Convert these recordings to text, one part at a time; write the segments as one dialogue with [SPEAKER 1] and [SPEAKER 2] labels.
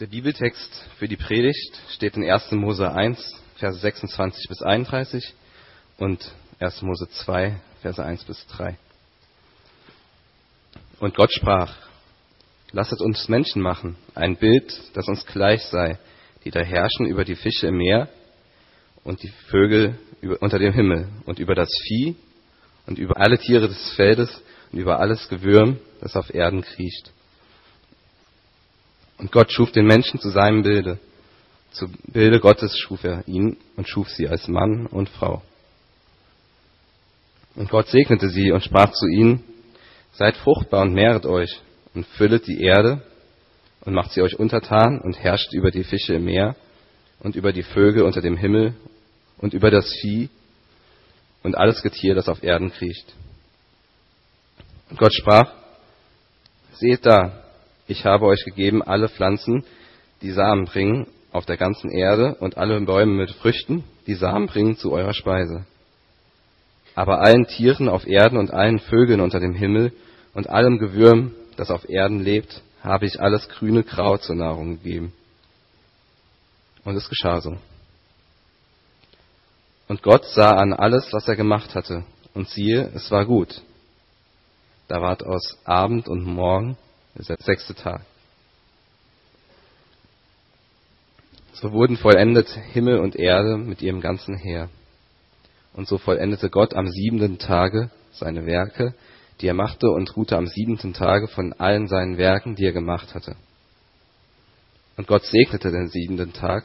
[SPEAKER 1] Der Bibeltext für die Predigt steht in 1. Mose 1, Verse 26 bis 31 und 1. Mose 2, Verse 1 bis 3. Und Gott sprach, Lasset uns Menschen machen, ein Bild, das uns gleich sei, die da herrschen über die Fische im Meer und die Vögel unter dem Himmel und über das Vieh und über alle Tiere des Feldes und über alles Gewürm, das auf Erden kriecht. Und Gott schuf den Menschen zu seinem Bilde. Zu Bilde Gottes schuf er ihn und schuf sie als Mann und Frau. Und Gott segnete sie und sprach zu ihnen, Seid fruchtbar und mehret euch und füllet die Erde und macht sie euch untertan und herrscht über die Fische im Meer und über die Vögel unter dem Himmel und über das Vieh und alles Getier, das auf Erden kriecht. Und Gott sprach, Seht da, ich habe euch gegeben alle Pflanzen, die Samen bringen auf der ganzen Erde und alle Bäume mit Früchten, die Samen bringen zu eurer Speise. Aber allen Tieren auf Erden und allen Vögeln unter dem Himmel und allem Gewürm, das auf Erden lebt, habe ich alles grüne Kraut zur Nahrung gegeben. Und es geschah so. Und Gott sah an alles, was er gemacht hatte, und siehe, es war gut. Da ward aus Abend und Morgen der sechste Tag. So wurden vollendet Himmel und Erde mit ihrem ganzen Heer. Und so vollendete Gott am siebenten Tage seine Werke, die er machte, und ruhte am siebenten Tage von allen seinen Werken, die er gemacht hatte. Und Gott segnete den siebenten Tag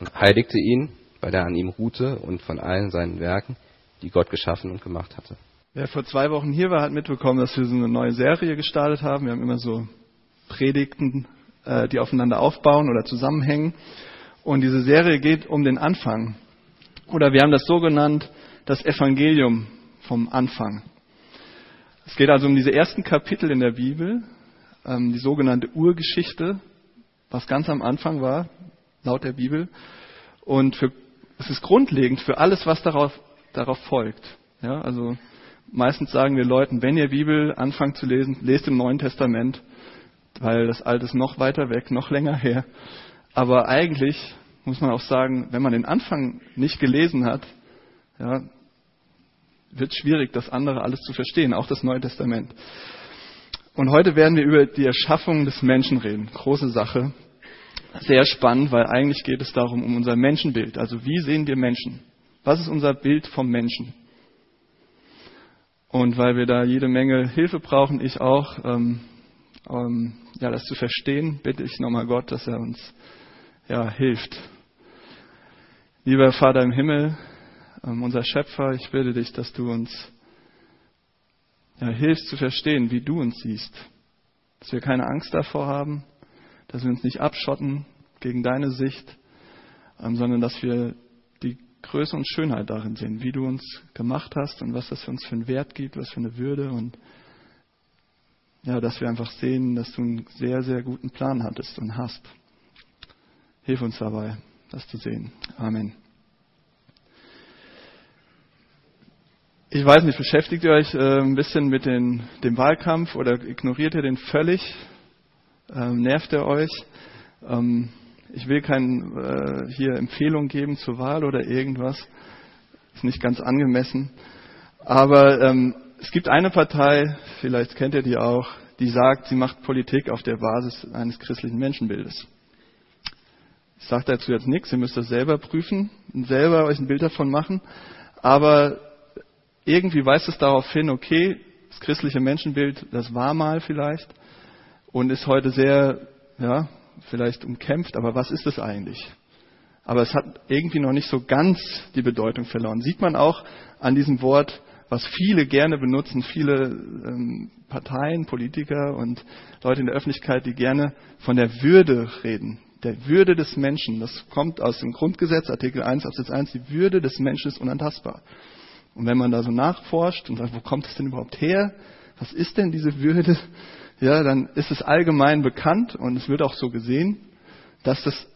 [SPEAKER 1] und heiligte ihn, weil er an ihm ruhte und von allen seinen Werken, die Gott geschaffen und gemacht hatte.
[SPEAKER 2] Wer vor zwei Wochen hier war, hat mitbekommen, dass wir so eine neue Serie gestartet haben. Wir haben immer so Predigten, äh, die aufeinander aufbauen oder zusammenhängen. Und diese Serie geht um den Anfang. Oder wir haben das so genannt, das Evangelium vom Anfang. Es geht also um diese ersten Kapitel in der Bibel, ähm, die sogenannte Urgeschichte, was ganz am Anfang war, laut der Bibel. Und für, es ist grundlegend für alles, was darauf, darauf folgt. Ja, also Meistens sagen wir Leuten, wenn ihr Bibel anfangt zu lesen, lest im Neuen Testament, weil das Alte ist noch weiter weg, noch länger her. Aber eigentlich muss man auch sagen, wenn man den Anfang nicht gelesen hat, ja, wird schwierig, das andere alles zu verstehen, auch das Neue Testament. Und heute werden wir über die Erschaffung des Menschen reden. Große Sache. Sehr spannend, weil eigentlich geht es darum, um unser Menschenbild. Also wie sehen wir Menschen? Was ist unser Bild vom Menschen? Und weil wir da jede Menge Hilfe brauchen, ich auch, ähm, ähm, ja, das zu verstehen, bitte ich nochmal Gott, dass er uns ja, hilft. Lieber Vater im Himmel, ähm, unser Schöpfer, ich bitte dich, dass du uns ja, hilfst zu verstehen, wie du uns siehst. Dass wir keine Angst davor haben, dass wir uns nicht abschotten gegen deine Sicht, ähm, sondern dass wir Größe und Schönheit darin sehen, wie du uns gemacht hast und was das für uns für einen Wert gibt, was für eine Würde und ja, dass wir einfach sehen, dass du einen sehr, sehr guten Plan hattest und hast. Hilf uns dabei, das zu sehen. Amen. Ich weiß nicht, beschäftigt ihr euch äh, ein bisschen mit den, dem Wahlkampf oder ignoriert ihr den völlig? Ähm, nervt er euch? Ähm, ich will kein äh, hier Empfehlung geben zur Wahl oder irgendwas. Ist nicht ganz angemessen. Aber ähm, es gibt eine Partei, vielleicht kennt ihr die auch, die sagt, sie macht Politik auf der Basis eines christlichen Menschenbildes. Ich sage dazu jetzt nichts, ihr müsst das selber prüfen und selber euch ein Bild davon machen. Aber irgendwie weist es darauf hin, okay, das christliche Menschenbild, das war mal vielleicht und ist heute sehr, ja, vielleicht umkämpft, aber was ist es eigentlich? Aber es hat irgendwie noch nicht so ganz die Bedeutung verloren. Sieht man auch an diesem Wort, was viele gerne benutzen, viele ähm, Parteien, Politiker und Leute in der Öffentlichkeit, die gerne von der Würde reden. Der Würde des Menschen. Das kommt aus dem Grundgesetz, Artikel 1, Absatz 1. Die Würde des Menschen ist unantastbar. Und wenn man da so nachforscht und sagt, wo kommt es denn überhaupt her? Was ist denn diese Würde? Ja, dann ist es allgemein bekannt und es wird auch so gesehen, dass das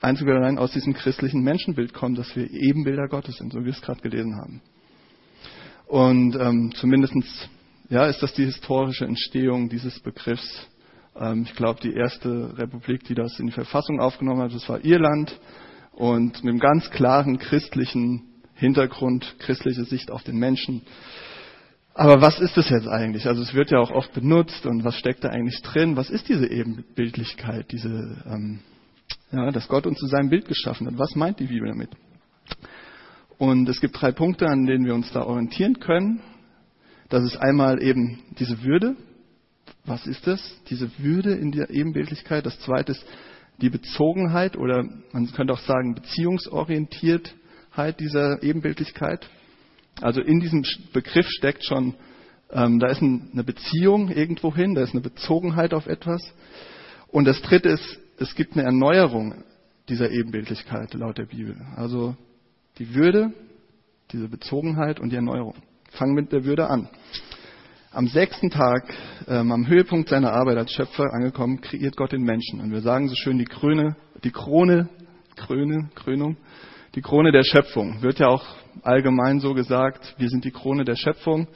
[SPEAKER 2] einzig und allein aus diesem christlichen Menschenbild kommt, dass wir Ebenbilder Gottes sind, so wie wir es gerade gelesen haben. Und ähm, zumindestens ja, ist das die historische Entstehung dieses Begriffs Ähm, ich glaube, die erste Republik, die das in die Verfassung aufgenommen hat, das war Irland und mit einem ganz klaren christlichen Hintergrund, christliche Sicht auf den Menschen. Aber was ist das jetzt eigentlich? Also es wird ja auch oft benutzt und was steckt da eigentlich drin? Was ist diese Ebenbildlichkeit, diese, ähm, ja, dass Gott uns zu seinem Bild geschaffen hat? Was meint die Bibel damit? Und es gibt drei Punkte, an denen wir uns da orientieren können. Das ist einmal eben diese Würde. Was ist das? Diese Würde in der Ebenbildlichkeit. Das zweite ist die Bezogenheit oder man könnte auch sagen Beziehungsorientiertheit dieser Ebenbildlichkeit. Also in diesem Begriff steckt schon, ähm, da ist eine Beziehung irgendwo hin, da ist eine Bezogenheit auf etwas. Und das dritte ist, es gibt eine Erneuerung dieser Ebenbildlichkeit laut der Bibel. Also die Würde, diese Bezogenheit und die Erneuerung. Fangen mit der Würde an. Am sechsten Tag, ähm, am Höhepunkt seiner Arbeit als Schöpfer angekommen, kreiert Gott den Menschen. Und wir sagen so schön die Krone, die Krone, Krone, Krönung, die Krone der Schöpfung. Wird ja auch allgemein so gesagt, wir sind die Krone der Schöpfung.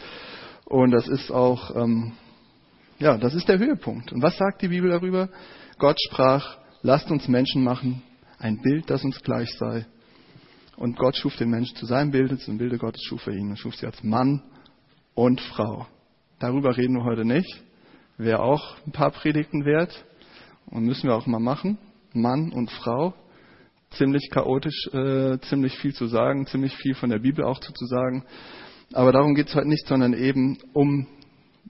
[SPEAKER 2] Und das ist auch, ähm, ja, das ist der Höhepunkt. Und was sagt die Bibel darüber? Gott sprach, lasst uns Menschen machen, ein Bild, das uns gleich sei. Und Gott schuf den Menschen zu seinem Bild, zum Bilde Gottes schuf er ihn und schuf sie als Mann und Frau. Darüber reden wir heute nicht. Wäre auch ein paar Predigten wert und müssen wir auch mal machen. Mann und Frau. Ziemlich chaotisch, äh, ziemlich viel zu sagen, ziemlich viel von der Bibel auch zu, sagen. Aber darum geht es heute nicht, sondern eben um,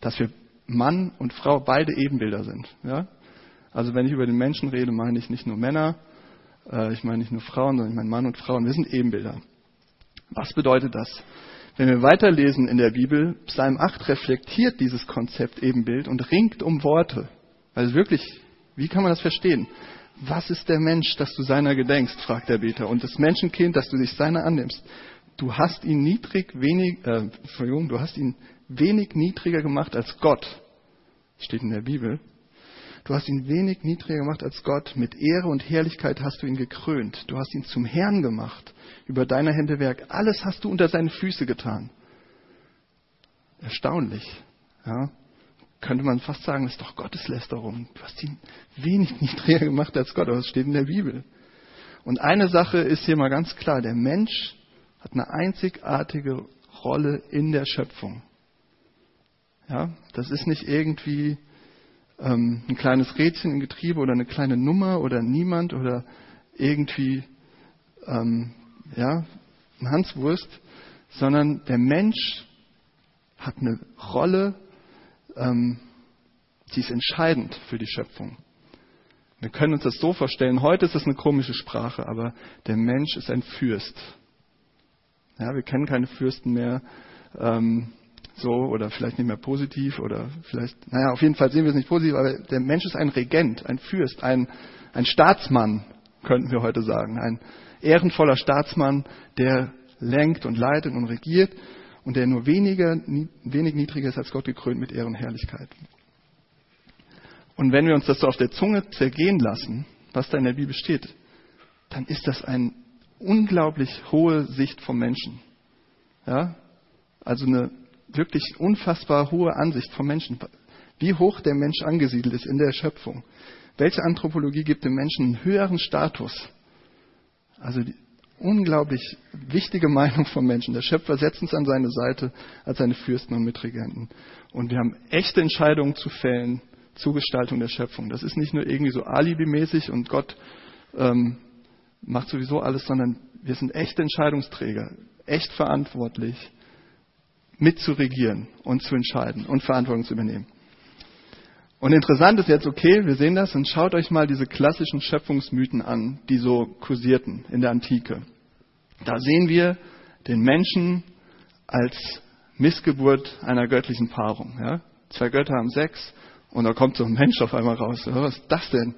[SPEAKER 2] dass wir Mann und Frau beide Ebenbilder sind. Ja? Also wenn ich über den Menschen rede, meine ich nicht nur Männer, äh, ich meine nicht nur Frauen, sondern ich meine Mann und Frauen. Wir sind Ebenbilder. Was bedeutet das? Wenn wir weiterlesen in der Bibel, Psalm 8 reflektiert dieses Konzept Ebenbild und ringt um Worte. Also wirklich, wie kann man das verstehen? Was ist der Mensch, dass du seiner gedenkst, fragt der Beter. Und das Menschenkind, dass du dich seiner annimmst. Du hast ihn niedrig, wenig, äh, Entschuldigung, du hast ihn wenig niedriger gemacht als Gott. Steht in der Bibel. Du hast ihn wenig niedriger gemacht als Gott. Mit Ehre und Herrlichkeit hast du ihn gekrönt. Du hast ihn zum Herrn gemacht. Über deine Hände Werk. Alles hast du unter seine Füße getan. Erstaunlich. Ja? Könnte man fast sagen, ist doch Gotteslästerung. Du hast ihn wenig niedriger gemacht als Gott. Aber das steht in der Bibel. Und eine Sache ist hier mal ganz klar. Der Mensch hat eine einzigartige Rolle in der Schöpfung. Ja, das ist nicht irgendwie ähm, ein kleines Rädchen im Getriebe oder eine kleine Nummer oder niemand oder irgendwie ähm, ja, ein Hanswurst, sondern der Mensch hat eine Rolle, ähm, die ist entscheidend für die Schöpfung. Wir können uns das so vorstellen, heute ist das eine komische Sprache, aber der Mensch ist ein Fürst. Ja, wir kennen keine Fürsten mehr. Ähm, so oder vielleicht nicht mehr positiv oder vielleicht, naja, auf jeden Fall sehen wir es nicht positiv, aber der Mensch ist ein Regent, ein Fürst, ein, ein Staatsmann, könnten wir heute sagen, ein ehrenvoller Staatsmann, der lenkt und leitet und regiert und der nur weniger, wenig niedriger ist als Gott gekrönt mit Ehren und Herrlichkeit. Und wenn wir uns das so auf der Zunge zergehen lassen, was da in der Bibel steht, dann ist das eine unglaublich hohe Sicht vom Menschen. Ja? Also eine wirklich unfassbar hohe Ansicht vom Menschen. Wie hoch der Mensch angesiedelt ist in der Schöpfung. Welche Anthropologie gibt dem Menschen einen höheren Status? Also die unglaublich wichtige Meinung vom Menschen. Der Schöpfer setzt uns an seine Seite als seine Fürsten und Mitregenten. Und wir haben echte Entscheidungen zu fällen zur Gestaltung der Schöpfung. Das ist nicht nur irgendwie so alibimäßig und Gott ähm, macht sowieso alles, sondern wir sind echte Entscheidungsträger, echt verantwortlich mitzuregieren und zu entscheiden und Verantwortung zu übernehmen. Und interessant ist jetzt, okay, wir sehen das und schaut euch mal diese klassischen Schöpfungsmythen an, die so kursierten in der Antike. Da sehen wir den Menschen als Missgeburt einer göttlichen Paarung. Ja? Zwei Götter haben Sex und da kommt so ein Mensch auf einmal raus. Was ist das denn?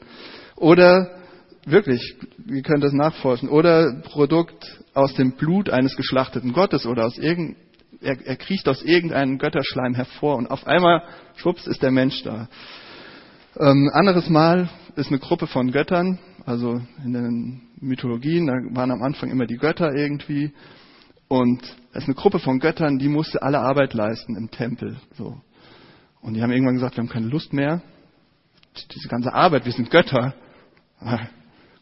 [SPEAKER 2] Oder wirklich, wir können das nachforschen. Oder Produkt aus dem Blut eines geschlachteten Gottes oder aus irgendeinem er, er kriecht aus irgendeinem Götterschleim hervor und auf einmal, schwupps, ist der Mensch da. Ähm, anderes Mal ist eine Gruppe von Göttern, also in den Mythologien, da waren am Anfang immer die Götter irgendwie. Und es ist eine Gruppe von Göttern, die musste alle Arbeit leisten im Tempel. So. Und die haben irgendwann gesagt, wir haben keine Lust mehr. diese ganze Arbeit, wir sind Götter, ah,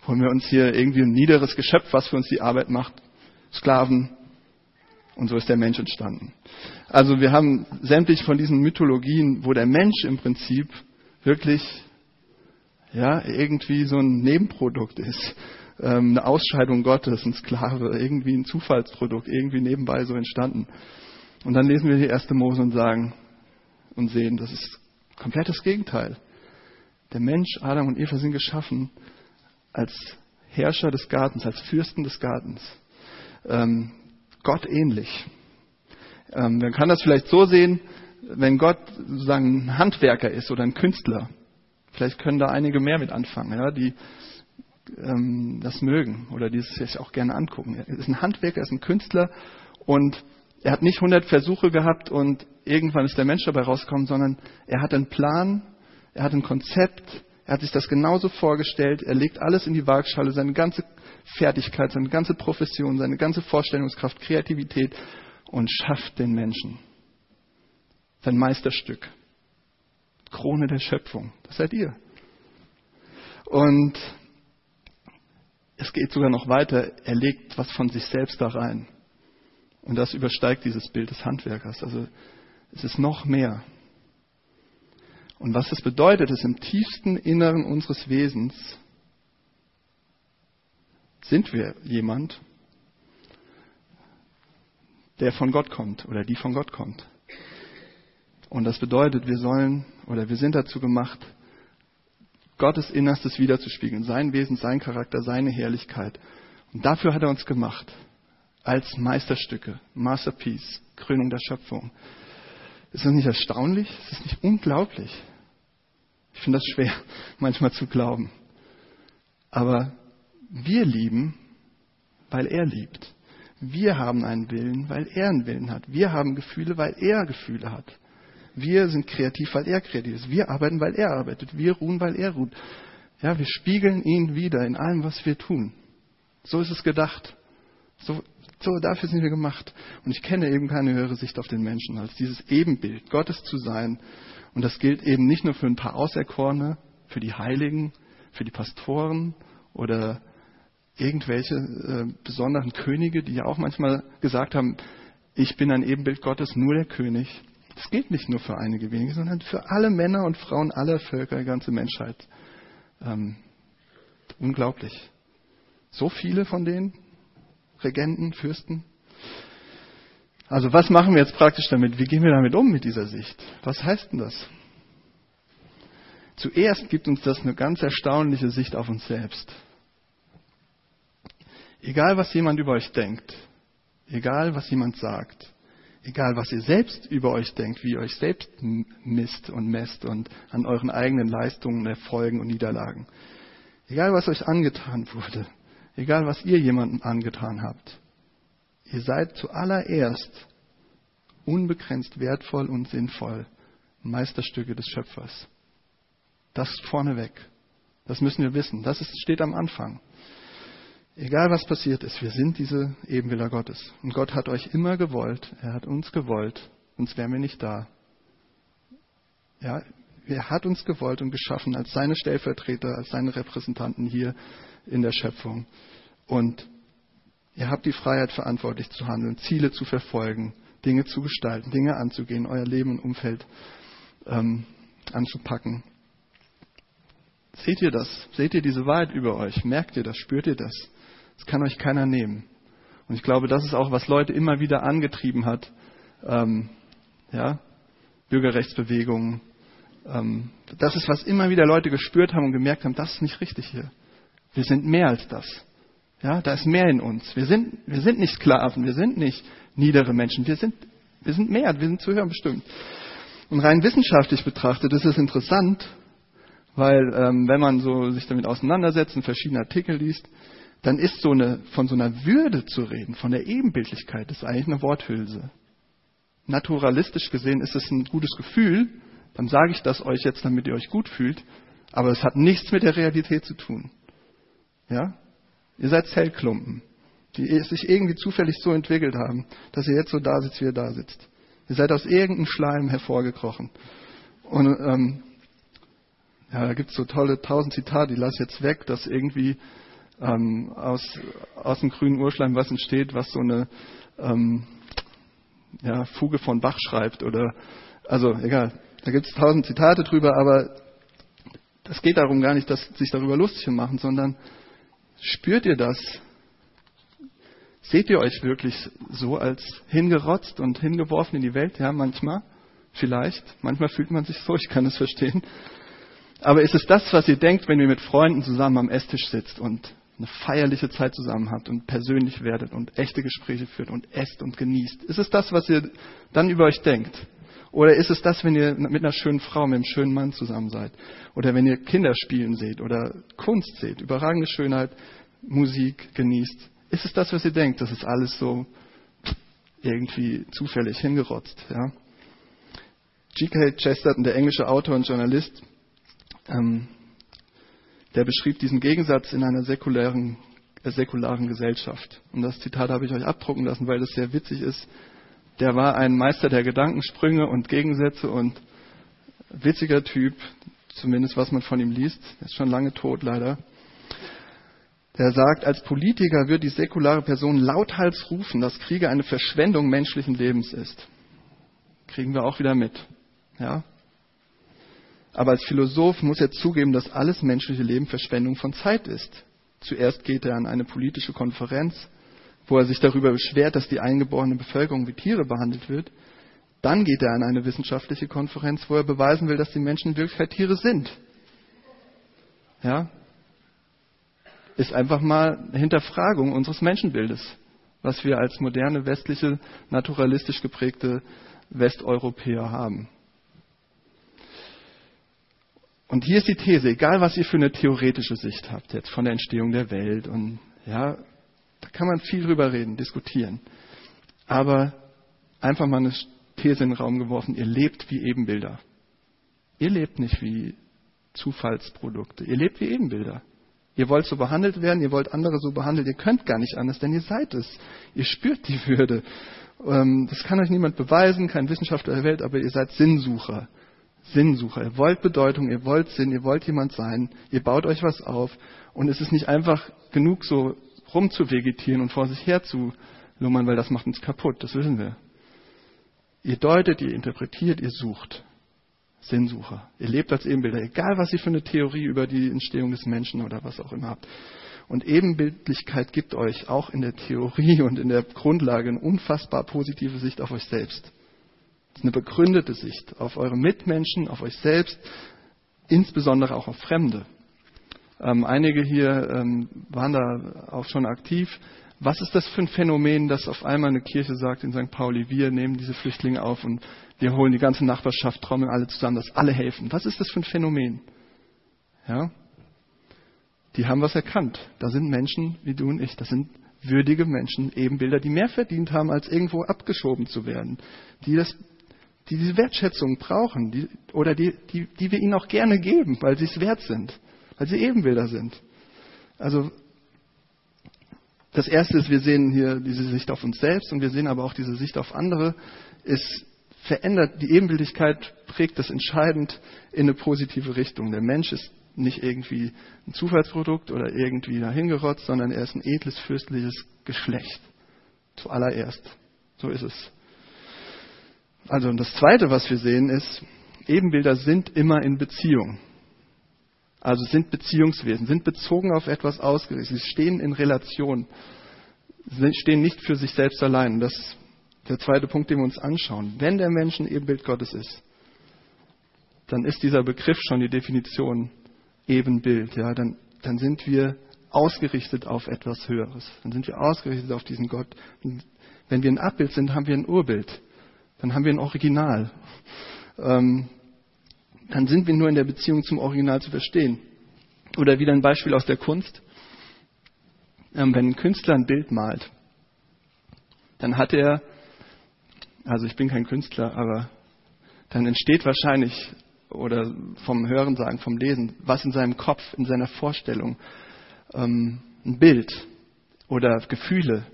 [SPEAKER 2] holen wir uns hier irgendwie ein niederes Geschöpf, was für uns die Arbeit macht, Sklaven. Und so ist der Mensch entstanden. Also wir haben sämtlich von diesen Mythologien, wo der Mensch im Prinzip wirklich ja, irgendwie so ein Nebenprodukt ist, ähm, eine Ausscheidung Gottes, ein Sklave, irgendwie ein Zufallsprodukt, irgendwie nebenbei so entstanden. Und dann lesen wir die erste Mose und sagen und sehen, das ist komplettes Gegenteil. Der Mensch, Adam und Eva sind geschaffen als Herrscher des Gartens, als Fürsten des Gartens. Ähm, Gott ähnlich. Ähm, man kann das vielleicht so sehen, wenn Gott sozusagen ein Handwerker ist oder ein Künstler. Vielleicht können da einige mehr mit anfangen, ja, die ähm, das mögen oder die es sich auch gerne angucken. Er ist ein Handwerker, er ist ein Künstler und er hat nicht 100 Versuche gehabt und irgendwann ist der Mensch dabei rausgekommen, sondern er hat einen Plan, er hat ein Konzept, er hat sich das genauso vorgestellt, er legt alles in die Waagschale, seine ganze Fertigkeit, seine ganze Profession, seine ganze Vorstellungskraft, Kreativität und schafft den Menschen. Sein Meisterstück. Krone der Schöpfung. Das seid ihr. Und es geht sogar noch weiter. Er legt was von sich selbst da rein. Und das übersteigt dieses Bild des Handwerkers. Also es ist noch mehr. Und was das bedeutet, ist im tiefsten Inneren unseres Wesens sind wir jemand, der von Gott kommt oder die von Gott kommt. Und das bedeutet, wir sollen oder wir sind dazu gemacht, Gottes Innerstes wiederzuspiegeln, sein Wesen, sein Charakter, seine Herrlichkeit. Und dafür hat er uns gemacht, als Meisterstücke, Masterpiece, Krönung der Schöpfung. Ist das nicht erstaunlich? Ist das nicht unglaublich? Ich finde das schwer, manchmal zu glauben. Aber wir lieben, weil er liebt. Wir haben einen Willen, weil er einen Willen hat. Wir haben Gefühle, weil er Gefühle hat. Wir sind kreativ, weil er kreativ ist. Wir arbeiten, weil er arbeitet. Wir ruhen, weil er ruht. Ja, wir spiegeln ihn wieder in allem, was wir tun. So ist es gedacht. So, so, dafür sind wir gemacht. Und ich kenne eben keine höhere Sicht auf den Menschen, als dieses Ebenbild Gottes zu sein. Und das gilt eben nicht nur für ein paar Auserkorene, für die Heiligen, für die Pastoren oder irgendwelche äh, besonderen Könige, die ja auch manchmal gesagt haben, ich bin ein Ebenbild Gottes, nur der König. Das gilt nicht nur für einige wenige, sondern für alle Männer und Frauen aller Völker, die ganze Menschheit. Ähm, unglaublich. So viele von denen, Regenten, Fürsten. Also was machen wir jetzt praktisch damit? Wie gehen wir damit um mit dieser Sicht? Was heißt denn das? Zuerst gibt uns das eine ganz erstaunliche Sicht auf uns selbst. Egal, was jemand über euch denkt, egal, was jemand sagt, egal, was ihr selbst über euch denkt, wie ihr euch selbst misst und messt und an euren eigenen Leistungen, Erfolgen und Niederlagen, egal, was euch angetan wurde, egal, was ihr jemandem angetan habt, ihr seid zuallererst unbegrenzt wertvoll und sinnvoll, Meisterstücke des Schöpfers. Das vorneweg. Das müssen wir wissen. Das ist, steht am Anfang. Egal was passiert ist, wir sind diese Ebenbilder Gottes. Und Gott hat euch immer gewollt, er hat uns gewollt, sonst wären wir nicht da. Ja, er hat uns gewollt und geschaffen als seine Stellvertreter, als seine Repräsentanten hier in der Schöpfung. Und ihr habt die Freiheit, verantwortlich zu handeln, Ziele zu verfolgen, Dinge zu gestalten, Dinge anzugehen, euer Leben und Umfeld ähm, anzupacken. Seht ihr das? Seht ihr diese Wahrheit über euch? Merkt ihr das? Spürt ihr das? Das kann euch keiner nehmen. Und ich glaube, das ist auch, was Leute immer wieder angetrieben hat. Ähm, ja, Bürgerrechtsbewegungen. Ähm, das ist, was immer wieder Leute gespürt haben und gemerkt haben, das ist nicht richtig hier. Wir sind mehr als das. Ja, da ist mehr in uns. Wir sind, wir sind nicht Sklaven, wir sind nicht niedere Menschen, wir sind, wir sind mehr, wir sind zu hören bestimmt. Und rein wissenschaftlich betrachtet ist es interessant, weil ähm, wenn man so sich damit auseinandersetzt und verschiedene Artikel liest, dann ist so eine, von so einer Würde zu reden, von der Ebenbildlichkeit, ist eigentlich eine Worthülse. Naturalistisch gesehen ist es ein gutes Gefühl, dann sage ich das euch jetzt, damit ihr euch gut fühlt, aber es hat nichts mit der Realität zu tun. Ja? Ihr seid Zellklumpen, die sich irgendwie zufällig so entwickelt haben, dass ihr jetzt so da sitzt, wie ihr da sitzt. Ihr seid aus irgendeinem Schleim hervorgekrochen. Und ähm, Ja, da gibt es so tolle tausend Zitate, die lasse ich jetzt weg, dass irgendwie ähm, aus, aus dem grünen Urschleim was entsteht, was so eine ähm, ja, Fuge von Bach schreibt oder also egal. Da gibt es tausend Zitate drüber, aber es geht darum gar nicht, dass sich darüber lustig machen, sondern spürt ihr das? Seht ihr euch wirklich so als hingerotzt und hingeworfen in die Welt? Ja, manchmal, vielleicht. Manchmal fühlt man sich so, ich kann es verstehen. Aber ist es das, was ihr denkt, wenn ihr mit Freunden zusammen am Esstisch sitzt und eine feierliche Zeit zusammen habt und persönlich werdet und echte Gespräche führt und esst und genießt? Ist es das, was ihr dann über euch denkt? Oder ist es das, wenn ihr mit einer schönen Frau, mit einem schönen Mann zusammen seid? Oder wenn ihr Kinder spielen seht oder Kunst seht, überragende Schönheit, Musik genießt? Ist es das, was ihr denkt? Das ist alles so irgendwie zufällig hingerotzt, ja? G.K. Chesterton, der englische Autor und Journalist, ähm, der beschrieb diesen Gegensatz in einer säkulären, äh, säkularen Gesellschaft. Und das Zitat habe ich euch abdrucken lassen, weil das sehr witzig ist. Der war ein Meister der Gedankensprünge und Gegensätze und witziger Typ, zumindest was man von ihm liest. Er ist schon lange tot, leider. Der sagt, als Politiker wird die säkulare Person lauthals rufen, dass Kriege eine Verschwendung menschlichen Lebens ist. Kriegen wir auch wieder mit. Ja? Aber als Philosoph muss er zugeben, dass alles menschliche Leben Verschwendung von Zeit ist. Zuerst geht er an eine politische Konferenz, wo er sich darüber beschwert, dass die eingeborene Bevölkerung wie Tiere behandelt wird. Dann geht er an eine wissenschaftliche Konferenz, wo er beweisen will, dass die Menschen in Wirklichkeit Tiere sind. Ja? Ist einfach mal Hinterfragung unseres Menschenbildes, was wir als moderne, westliche, naturalistisch geprägte Westeuropäer haben. Und hier ist die These, egal was ihr für eine theoretische Sicht habt, jetzt von der Entstehung der Welt und ja, da kann man viel drüber reden, diskutieren. Aber einfach mal eine These in den Raum geworfen, ihr lebt wie Ebenbilder. Ihr lebt nicht wie Zufallsprodukte, ihr lebt wie Ebenbilder. Ihr wollt so behandelt werden, ihr wollt andere so behandeln, ihr könnt gar nicht anders, denn ihr seid es. Ihr spürt die Würde. Ähm, das kann euch niemand beweisen, kein Wissenschaftler der Welt, aber ihr seid Sinnsucher. Sinnsucher. Ihr wollt Bedeutung, ihr wollt Sinn, ihr wollt jemand sein, ihr baut euch was auf und es ist nicht einfach genug so rumzuvegetieren und vor sich her zu lummern, weil das macht uns kaputt, das wissen wir. Ihr deutet, ihr interpretiert, ihr sucht. Sinnsucher. Ihr lebt als Ebenbilder, egal was ihr für eine Theorie über die Entstehung des Menschen oder was auch immer habt. Und Ebenbildlichkeit gibt euch auch in der Theorie und in der Grundlage eine unfassbar positive Sicht auf euch selbst eine begründete Sicht auf eure Mitmenschen, auf euch selbst, insbesondere auch auf Fremde. Ähm, einige hier ähm, waren da auch schon aktiv. Was ist das für ein Phänomen, dass auf einmal eine Kirche sagt in St. Pauli, wir nehmen diese Flüchtlinge auf und wir holen die ganze Nachbarschaft, trommeln alle zusammen, dass alle helfen. Was ist das für ein Phänomen? Ja? Die haben was erkannt. Da sind Menschen wie du und ich. Das sind würdige Menschen, Ebenbilder, die mehr verdient haben, als irgendwo abgeschoben zu werden. Die das die diese Wertschätzung brauchen die, oder die, die, die wir ihnen auch gerne geben, weil sie es wert sind, weil sie Ebenbilder sind. Also das Erste ist, wir sehen hier diese Sicht auf uns selbst und wir sehen aber auch diese Sicht auf andere. Es verändert, die Ebenbildigkeit prägt das entscheidend in eine positive Richtung. Der Mensch ist nicht irgendwie ein Zufallsprodukt oder irgendwie dahingerotzt, sondern er ist ein edles, fürstliches Geschlecht. Zuallererst. So ist es. Also das Zweite, was wir sehen, ist, Ebenbilder sind immer in Beziehung. Also sind Beziehungswesen, sind bezogen auf etwas ausgerichtet. Sie stehen in Relation, stehen nicht für sich selbst allein. Das ist der zweite Punkt, den wir uns anschauen. Wenn der Mensch ein Ebenbild Gottes ist, dann ist dieser Begriff schon die Definition Ebenbild. Ja, dann, dann sind wir ausgerichtet auf etwas Höheres. Dann sind wir ausgerichtet auf diesen Gott. Und wenn wir ein Abbild sind, haben wir ein Urbild dann haben wir ein Original. Ähm, dann sind wir nur in der Beziehung zum Original zu verstehen. Oder wieder ein Beispiel aus der Kunst. Ähm, wenn ein Künstler ein Bild malt, dann hat er, also ich bin kein Künstler, aber dann entsteht wahrscheinlich, oder vom Hören sagen, vom Lesen, was in seinem Kopf, in seiner Vorstellung, ähm, ein Bild oder Gefühle.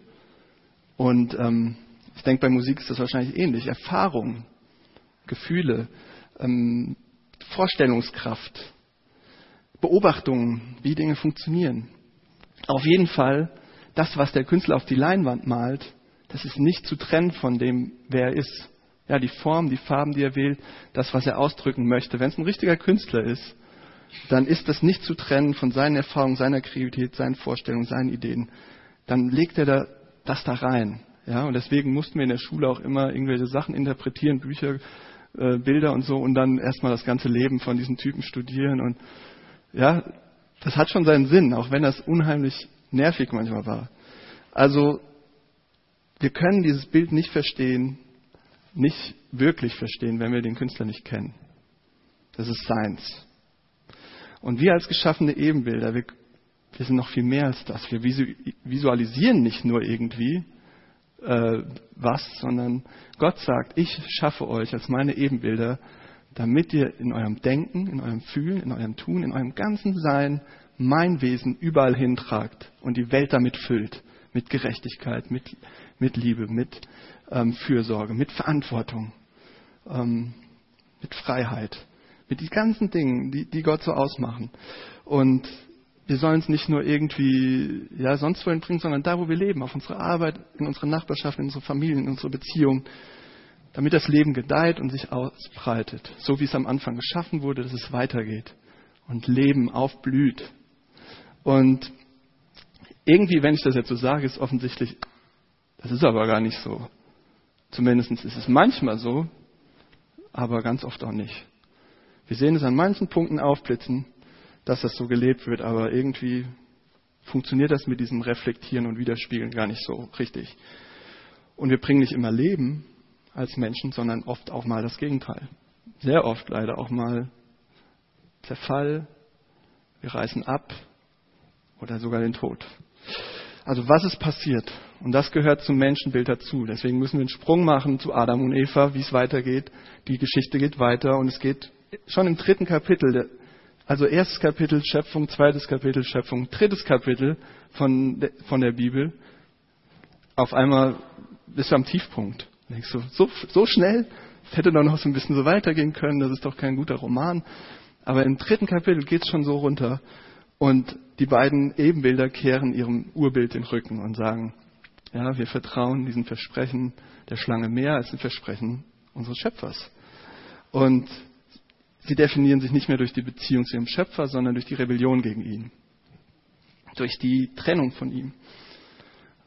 [SPEAKER 2] Und ähm, ich denke, bei Musik ist das wahrscheinlich ähnlich. Erfahrung, Gefühle, ähm, Vorstellungskraft. Beobachtungen, wie Dinge funktionieren. Auf jeden Fall, das, was der Künstler auf die Leinwand malt, das ist nicht zu trennen von dem, wer er ist. Ja, die Form, die Farben, die er wählt, das, was er ausdrücken möchte. Wenn es ein richtiger Künstler ist, dann ist das nicht zu trennen von seinen Erfahrungen, seiner Kreativität, seinen Vorstellungen, seinen Ideen. Dann legt er da, das da rein. Ja, und deswegen mussten wir in der Schule auch immer irgendwelche Sachen interpretieren, Bücher, äh, Bilder und so, und dann erstmal das ganze Leben von diesen Typen studieren. Und ja, das hat schon seinen Sinn, auch wenn das unheimlich nervig manchmal war. Also, wir können dieses Bild nicht verstehen, nicht wirklich verstehen, wenn wir den Künstler nicht kennen. Das ist seins. Und wir als geschaffene Ebenbilder, wir, wir sind noch viel mehr als das. Wir visualisieren nicht nur irgendwie äh, was, sondern Gott sagt, ich schaffe euch als meine Ebenbilder, damit ihr in eurem Denken, in eurem Fühlen, in eurem Tun, in eurem ganzen Sein mein Wesen überall hintragt und die Welt damit füllt. Mit Gerechtigkeit, mit, mit Liebe, mit ähm, Fürsorge, mit Verantwortung, ähm, mit Freiheit, mit den ganzen Dingen, die, die Gott so ausmachen. Und wir sollen es nicht nur irgendwie ja, sonst wohin bringen, sondern da, wo wir leben, auf unsere Arbeit, in unsere Nachbarschaft, in unsere Familien, in unsere Beziehungen, damit das Leben gedeiht und sich ausbreitet, so wie es am Anfang geschaffen wurde, dass es weitergeht und Leben aufblüht. Und irgendwie, wenn ich das jetzt so sage, ist offensichtlich, das ist aber gar nicht so. Zumindest ist es manchmal so, aber ganz oft auch nicht. Wir sehen es an manchen Punkten aufblitzen, dass das so gelebt wird, aber irgendwie funktioniert das mit diesem Reflektieren und Widerspiegeln gar nicht so richtig. Und wir bringen nicht immer Leben als Menschen, sondern oft auch mal das Gegenteil. Sehr oft leider auch mal Zerfall, wir reißen ab oder sogar den Tod. Also was ist passiert? Und das gehört zum Menschenbild dazu. Deswegen müssen wir einen Sprung machen zu Adam und Eva, wie es weitergeht. Die Geschichte geht weiter und es geht schon im dritten Kapitel, also erstes Kapitel Schöpfung, zweites Kapitel Schöpfung, drittes Kapitel von, von der Bibel. Auf einmal bist du am Tiefpunkt. Denkst so, so schnell? Es hätte doch noch so ein bisschen so weitergehen können, das ist doch kein guter Roman. Aber im dritten Kapitel geht es schon so runter. Und die beiden Ebenbilder kehren ihrem Urbild den Rücken und sagen, ja, wir vertrauen diesen Versprechen der Schlange mehr als den Versprechen unseres Schöpfers. Und sie definieren sich nicht mehr durch die Beziehung zu ihrem Schöpfer, sondern durch die Rebellion gegen ihn. Durch die Trennung von ihm.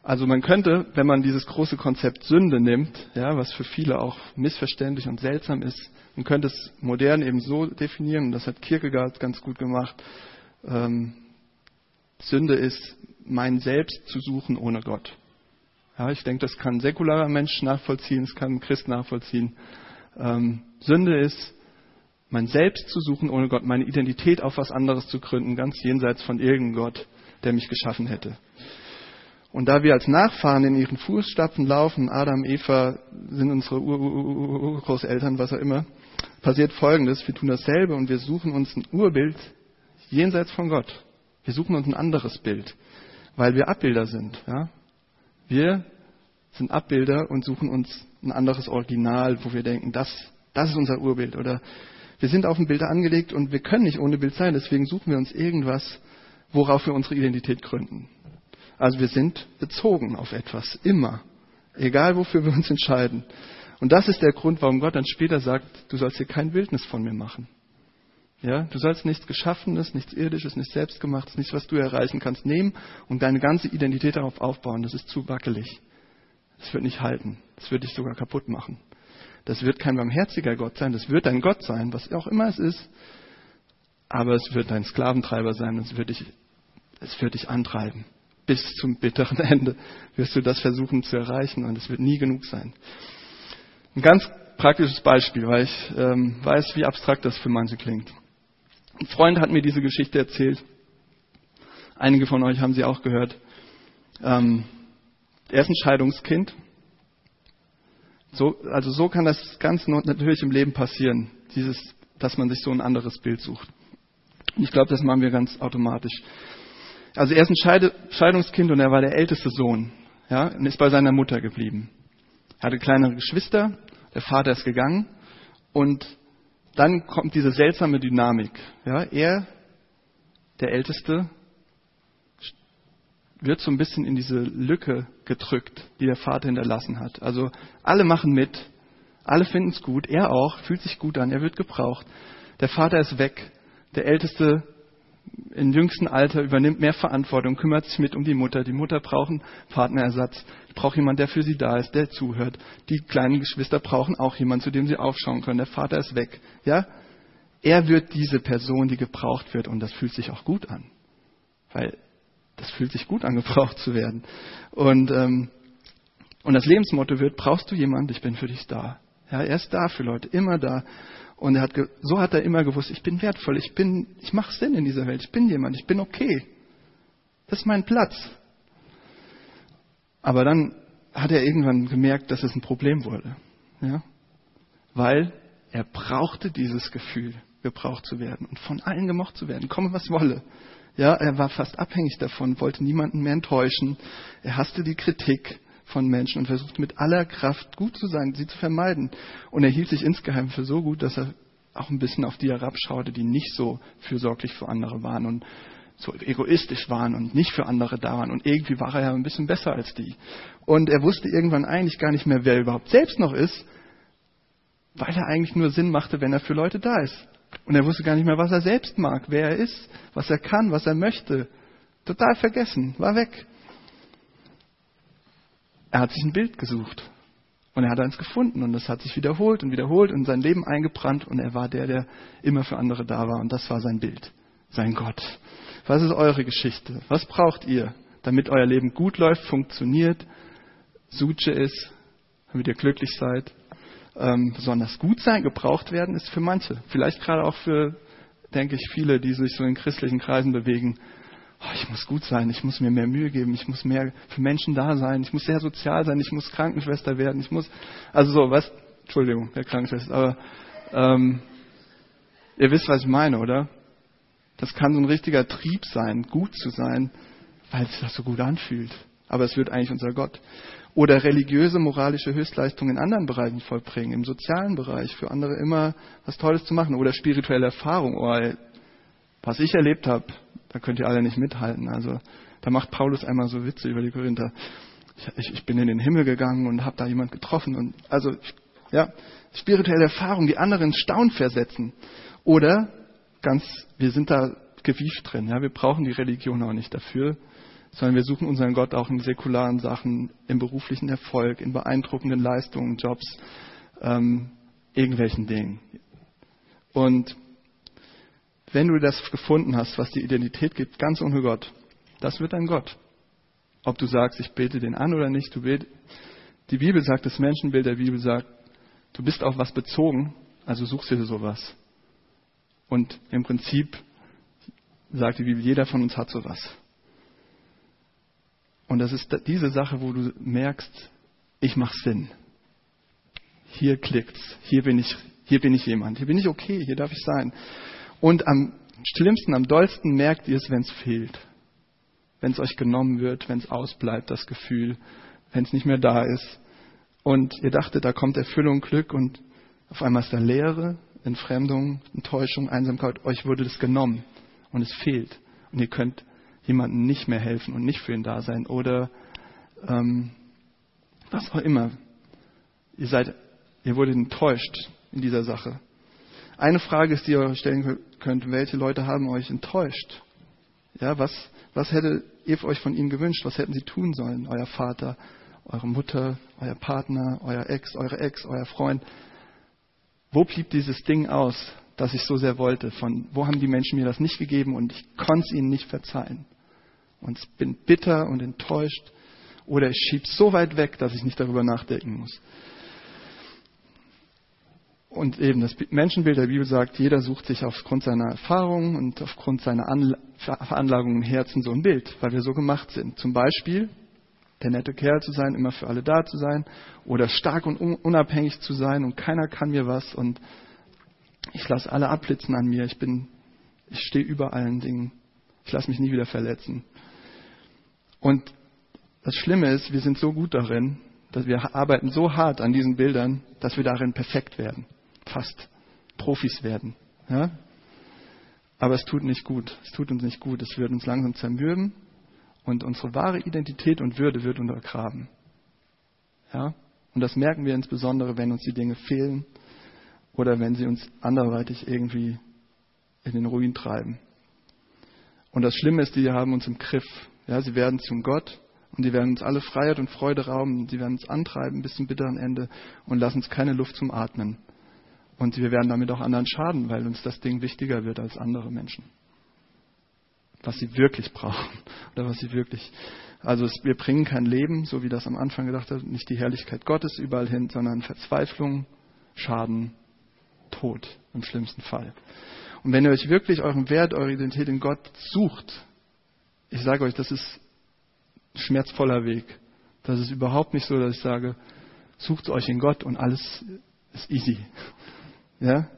[SPEAKER 2] Also man könnte, wenn man dieses große Konzept Sünde nimmt, ja, was für viele auch missverständlich und seltsam ist, man könnte es modern eben so definieren, und das hat Kierkegaard ganz gut gemacht, ähm, Sünde ist, mein Selbst zu suchen ohne Gott. Ja, ich denke, das kann ein säkularer Mensch nachvollziehen, es kann ein Christ nachvollziehen. Ähm, Sünde ist, mein Selbst zu suchen ohne Gott, meine Identität auf was anderes zu gründen, ganz jenseits von irgendeinem Gott, der mich geschaffen hätte. Und da wir als Nachfahren in ihren Fußstapfen laufen, Adam, Eva sind unsere Urgroßeltern, was auch immer, passiert Folgendes, wir tun dasselbe und wir suchen uns ein Urbild jenseits von Gott. Wir suchen uns ein anderes Bild, weil wir Abbilder sind. Ja? Wir sind Abbilder und suchen uns ein anderes Original, wo wir denken, das, das ist unser Urbild. Oder wir sind auf ein Bild angelegt und wir können nicht ohne Bild sein, deswegen suchen wir uns irgendwas, worauf wir unsere Identität gründen. Also wir sind bezogen auf etwas, immer. Egal wofür wir uns entscheiden. Und das ist der Grund, warum Gott dann später sagt, du sollst hier kein Bildnis von mir machen. Ja, du sollst nichts Geschaffenes, nichts Irdisches, nichts Selbstgemachtes, nichts, was du erreichen kannst, nehmen und deine ganze Identität darauf aufbauen. Das ist zu wackelig. Das wird nicht halten. Das wird dich sogar kaputt machen. Das wird kein barmherziger Gott sein. Das wird dein Gott sein, was auch immer es ist. Aber es wird dein Sklaventreiber sein und es wird dich, es wird dich antreiben. Bis zum bitteren Ende wirst du das versuchen zu erreichen und es wird nie genug sein. Ein ganz praktisches Beispiel, weil ich ähm, weiß, wie abstrakt das für manche klingt. Ein Freund hat mir diese Geschichte erzählt. Einige von euch haben sie auch gehört. Ähm, er ist ein Scheidungskind. So, also so kann das ganz natürlich im Leben passieren, dieses, dass man sich so ein anderes Bild sucht. Ich glaube, das machen wir ganz automatisch. Also er ist ein Scheide, Scheidungskind und er war der älteste Sohn, ja, und ist bei seiner Mutter geblieben. Er hatte kleinere Geschwister, der Vater ist gegangen und dann kommt diese seltsame Dynamik. Ja, er der Älteste wird so ein bisschen in diese Lücke gedrückt, die der Vater hinterlassen hat. Also alle machen mit, alle finden es gut, er auch, fühlt sich gut an, er wird gebraucht. Der Vater ist weg, der Älteste im jüngsten Alter übernimmt mehr Verantwortung, kümmert sich mit um die Mutter. Die Mutter braucht einen Partnerersatz, braucht jemand, der für sie da ist, der zuhört. Die kleinen Geschwister brauchen auch jemanden, zu dem sie aufschauen können. Der Vater ist weg. Ja? Er wird diese Person, die gebraucht wird, und das fühlt sich auch gut an. Weil das fühlt sich gut an, gebraucht zu werden. Und, ähm, und das Lebensmotto wird, brauchst du jemanden, ich bin für dich da. Ja, er ist da für Leute, immer da. Und er hat, so hat er immer gewusst, ich bin wertvoll, ich bin, ich mache Sinn in dieser Welt, ich bin jemand, ich bin okay. Das ist mein Platz. Aber dann hat er irgendwann gemerkt, dass es ein Problem wurde. Ja? Weil er brauchte dieses Gefühl, gebraucht zu werden und von allen gemocht zu werden, komme was wolle. Ja, er war fast abhängig davon, wollte niemanden mehr enttäuschen. Er hasste die Kritik von Menschen und versuchte mit aller Kraft gut zu sein, sie zu vermeiden. Und er hielt sich insgeheim für so gut, dass er auch ein bisschen auf die herabschaute, die nicht so fürsorglich für andere waren und so egoistisch waren und nicht für andere da waren. Und irgendwie war er ja ein bisschen besser als die. Und er wusste irgendwann eigentlich gar nicht mehr, wer er überhaupt selbst noch ist, weil er eigentlich nur Sinn machte, wenn er für Leute da ist. Und er wusste gar nicht mehr, was er selbst mag, wer er ist, was er kann, was er möchte. Total vergessen, war weg. Er hat sich ein Bild gesucht. Und er hat eins gefunden und das hat sich wiederholt und wiederholt und sein Leben eingebrannt und er war der, der immer für andere da war und das war sein Bild, sein Gott. Was ist eure Geschichte? Was braucht ihr, damit euer Leben gut läuft, funktioniert, Suche ist, damit ihr glücklich seid? Ähm, besonders gut sein, gebraucht werden, ist für manche. Vielleicht gerade auch für, denke ich, viele, die sich so in christlichen Kreisen bewegen. Oh, ich muss gut sein, ich muss mir mehr Mühe geben, ich muss mehr für Menschen da sein, ich muss sehr sozial sein, ich muss Krankenschwester werden, ich muss, also so, was, Entschuldigung, der Krankenschwester, aber ähm, ihr wisst, was ich meine, oder? Das kann so ein richtiger Trieb sein, gut zu sein, weil sich das so gut anfühlt. Aber es wird eigentlich unser Gott oder religiöse, moralische Höchstleistungen in anderen Bereichen vollbringen, im sozialen Bereich, für andere immer was Tolles zu machen oder spirituelle Erfahrung. Oh, was ich erlebt habe, da könnt ihr alle nicht mithalten. Also da macht Paulus einmal so Witze über die Korinther. Ich, ich bin in den Himmel gegangen und habe da jemand getroffen und also ja spirituelle Erfahrung, die anderen Staun versetzen oder ganz, wir sind da gewieft drin. Ja, wir brauchen die Religion auch nicht dafür sondern wir suchen unseren Gott auch in säkularen Sachen, im beruflichen Erfolg, in beeindruckenden Leistungen, Jobs, ähm, irgendwelchen Dingen. Und wenn du das gefunden hast, was die Identität gibt, ganz ohne Gott, das wird dein Gott. Ob du sagst, ich bete den an oder nicht, du bete, die Bibel sagt, das Menschenbild der Bibel sagt, du bist auf was bezogen, also suchst dir sowas. Und im Prinzip sagt die Bibel, jeder von uns hat sowas. Und das ist diese Sache, wo du merkst, ich mache Sinn. Hier klickt's. Hier bin ich, hier bin ich jemand. Hier bin ich okay. Hier darf ich sein. Und am schlimmsten, am dollsten merkt ihr es, wenn es fehlt. Wenn es euch genommen wird, wenn es ausbleibt, das Gefühl, wenn es nicht mehr da ist. Und ihr dachtet, da kommt Erfüllung, Glück und auf einmal ist da Leere, Entfremdung, Enttäuschung, Einsamkeit. Euch wurde das genommen und es fehlt. Und ihr könnt jemandem nicht mehr helfen und nicht für ihn da sein oder ähm, was auch immer. Ihr seid, ihr wurdet enttäuscht in dieser Sache. Eine Frage ist, die ihr euch stellen könnt, welche Leute haben euch enttäuscht? Ja, was, was hätte ihr euch von ihnen gewünscht? Was hätten sie tun sollen? Euer Vater, eure Mutter, euer Partner, euer Ex, eure Ex, euer Freund. Wo blieb dieses Ding aus, das ich so sehr wollte? Von wo haben die Menschen mir das nicht gegeben und ich konnte es ihnen nicht verzeihen? Und bin bitter und enttäuscht oder ich schiebe so weit weg, dass ich nicht darüber nachdenken muss. Und eben das Menschenbild der Bibel sagt, jeder sucht sich aufgrund seiner Erfahrungen und aufgrund seiner Anla Veranlagung im Herzen so ein Bild, weil wir so gemacht sind. Zum Beispiel der nette Kerl zu sein, immer für alle da zu sein oder stark und unabhängig zu sein und keiner kann mir was und ich lasse alle abblitzen an mir. Ich bin, ich stehe über allen Dingen. Ich lasse mich nie wieder verletzen. Und das Schlimme ist, wir sind so gut darin, dass wir arbeiten so hart an diesen Bildern, dass wir darin perfekt werden. Fast Profis werden. Ja? Aber es tut nicht gut. Es tut uns nicht gut. Es wird uns langsam zermürben und unsere wahre Identität und Würde wird untergraben. Ja? Und das merken wir insbesondere, wenn uns die Dinge fehlen oder wenn sie uns anderweitig irgendwie in den Ruin treiben. Und das Schlimme ist, die haben uns im Griff. Ja, sie werden zum Gott und die werden uns alle Freiheit und Freude rauben. Sie werden uns antreiben bis zum bitteren Ende und lassen uns keine Luft zum Atmen. Und wir werden damit auch anderen schaden, weil uns das Ding wichtiger wird als andere Menschen. Was sie wirklich brauchen oder was sie wirklich. Also es, wir bringen kein Leben, so wie das am Anfang gedacht hat, nicht die Herrlichkeit Gottes überall hin, sondern Verzweiflung, Schaden, Tod im schlimmsten Fall. Und wenn ihr euch wirklich euren Wert, eure Identität in Gott sucht, ich sage euch, das ist ein schmerzvoller Weg. Das ist überhaupt nicht so, dass ich sage, sucht euch in Gott und alles ist easy. Ja?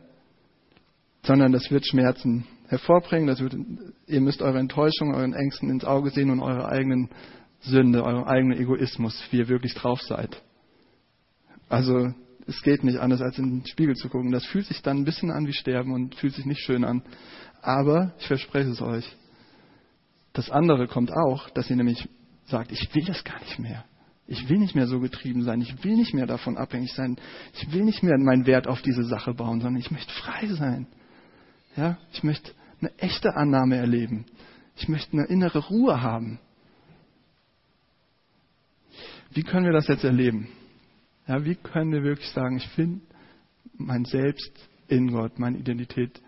[SPEAKER 2] Sondern das wird Schmerzen hervorbringen. Das wird, ihr müsst eure Enttäuschung, euren Ängsten ins Auge sehen und eure eigenen Sünde, euren eigenen Egoismus, wie ihr wirklich drauf seid. Also es geht nicht anders, als in den Spiegel zu gucken. Das fühlt sich dann ein bisschen an wie Sterben und fühlt sich nicht schön an. Aber ich verspreche es euch. Das andere kommt auch, dass ihr nämlich sagt, ich will das gar nicht mehr. Ich will nicht mehr so getrieben sein. Ich will nicht mehr davon abhängig sein. Ich will nicht mehr meinen Wert auf diese Sache bauen, sondern ich möchte frei sein. Ja, ich möchte eine echte Annahme erleben. Ich möchte eine innere Ruhe haben. Wie können wir das jetzt erleben? Ja, wie können wir wirklich sagen, ich finde mein Selbst in Gott, meine Identität